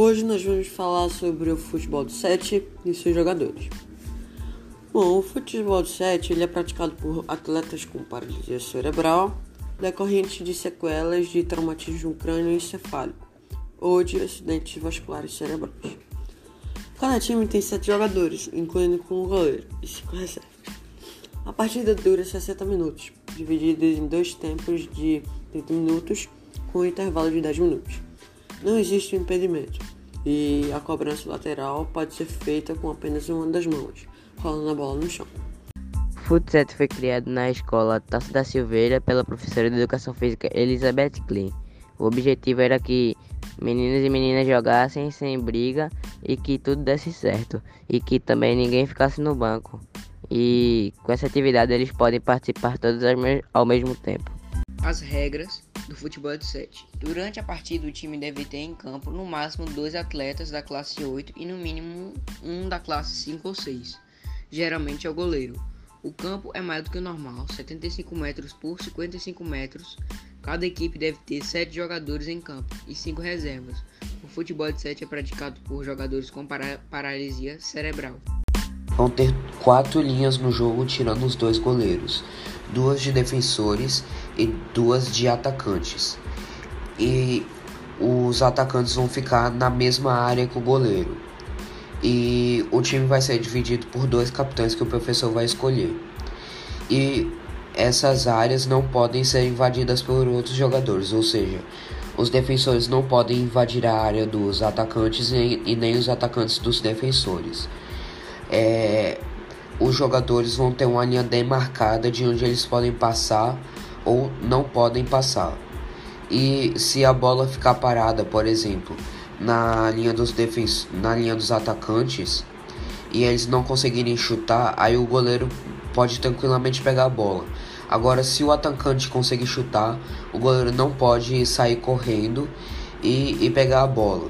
Hoje nós vamos falar sobre o futebol de 7 e seus jogadores. Bom, o futebol de 7 ele é praticado por atletas com paralisia cerebral, decorrente de sequelas de traumatismo crânio encefálico ou de acidentes vasculares cerebrais. Cada time tem 7 jogadores, incluindo com o goleiro e 5 reservas. A partida dura 60 minutos, divididos em dois tempos de 30 minutos, com um intervalo de 10 minutos. Não existe impedimento e a cobrança lateral pode ser feita com apenas uma das mãos, rolando a bola no chão. O futsal foi criado na escola Taça da Silveira pela professora de Educação Física Elizabeth Klein. O objetivo era que meninos e meninas jogassem sem briga e que tudo desse certo e que também ninguém ficasse no banco. E com essa atividade eles podem participar todos ao mesmo tempo. As regras do futebol de 7. Durante a partida, o time deve ter em campo no máximo dois atletas da classe 8 e no mínimo um da classe 5 ou 6. Geralmente é o goleiro. O campo é mais do que o normal, 75 metros por 55 metros. Cada equipe deve ter 7 jogadores em campo e 5 reservas. O futebol de 7 é praticado por jogadores com paralisia cerebral. Vão ter quatro linhas no jogo, tirando os dois goleiros duas de defensores e duas de atacantes. E os atacantes vão ficar na mesma área que o goleiro. E o time vai ser dividido por dois capitães que o professor vai escolher. E essas áreas não podem ser invadidas por outros jogadores, ou seja, os defensores não podem invadir a área dos atacantes e nem os atacantes dos defensores. É, os jogadores vão ter uma linha demarcada de onde eles podem passar ou não podem passar. E se a bola ficar parada, por exemplo, na linha dos defens na linha dos atacantes e eles não conseguirem chutar, aí o goleiro pode tranquilamente pegar a bola. Agora, se o atacante conseguir chutar, o goleiro não pode sair correndo e, e pegar a bola.